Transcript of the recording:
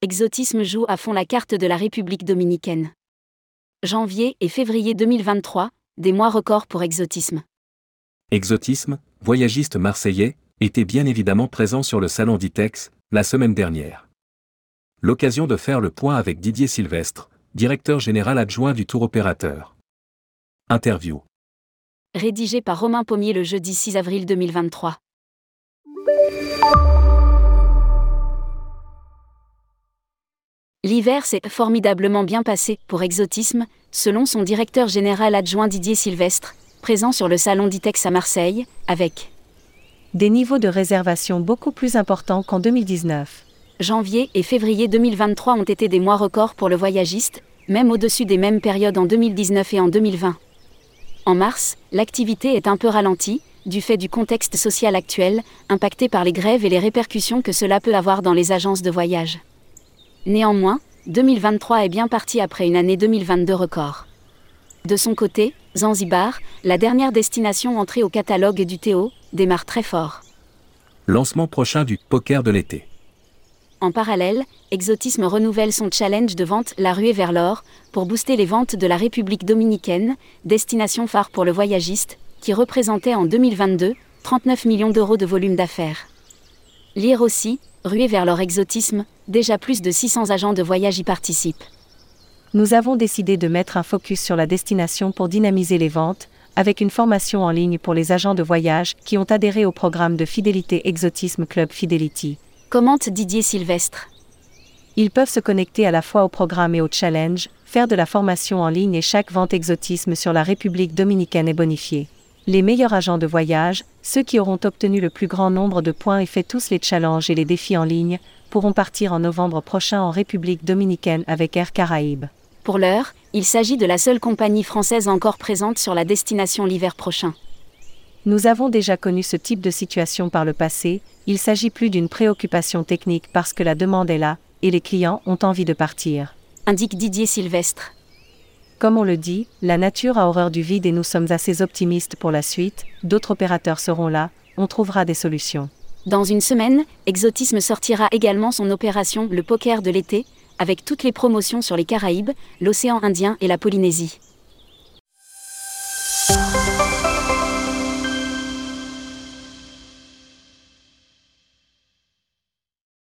Exotisme joue à fond la carte de la République dominicaine. Janvier et février 2023, des mois records pour Exotisme. Exotisme, voyagiste marseillais, était bien évidemment présent sur le salon d'ITEX, la semaine dernière. L'occasion de faire le point avec Didier Sylvestre, directeur général adjoint du tour opérateur. Interview. Rédigé par Romain Pommier le jeudi 6 avril 2023. L'hiver s'est formidablement bien passé pour Exotisme, selon son directeur général adjoint Didier Sylvestre, présent sur le salon d'ITEX à Marseille, avec des niveaux de réservation beaucoup plus importants qu'en 2019. Janvier et février 2023 ont été des mois records pour le voyagiste, même au-dessus des mêmes périodes en 2019 et en 2020. En mars, l'activité est un peu ralentie, du fait du contexte social actuel, impacté par les grèves et les répercussions que cela peut avoir dans les agences de voyage. Néanmoins, 2023 est bien parti après une année 2022 record. De son côté, Zanzibar, la dernière destination entrée au catalogue du Théo, démarre très fort. Lancement prochain du poker de l'été. En parallèle, Exotisme renouvelle son challenge de vente La ruée vers l'or pour booster les ventes de la République dominicaine, destination phare pour le voyagiste, qui représentait en 2022 39 millions d'euros de volume d'affaires. Lire aussi, Ruée vers l'or exotisme, déjà plus de 600 agents de voyage y participent. Nous avons décidé de mettre un focus sur la destination pour dynamiser les ventes, avec une formation en ligne pour les agents de voyage qui ont adhéré au programme de fidélité Exotisme Club Fidelity commente Didier Sylvestre. Ils peuvent se connecter à la fois au programme et au challenge, faire de la formation en ligne et chaque vente exotisme sur la République dominicaine est bonifiée. Les meilleurs agents de voyage, ceux qui auront obtenu le plus grand nombre de points et fait tous les challenges et les défis en ligne, pourront partir en novembre prochain en République dominicaine avec Air Caraïbes. Pour l'heure, il s'agit de la seule compagnie française encore présente sur la destination l'hiver prochain. Nous avons déjà connu ce type de situation par le passé, il s'agit plus d'une préoccupation technique parce que la demande est là, et les clients ont envie de partir. Indique Didier Sylvestre. Comme on le dit, la nature a horreur du vide et nous sommes assez optimistes pour la suite, d'autres opérateurs seront là, on trouvera des solutions. Dans une semaine, Exotisme sortira également son opération Le Poker de l'été, avec toutes les promotions sur les Caraïbes, l'océan Indien et la Polynésie.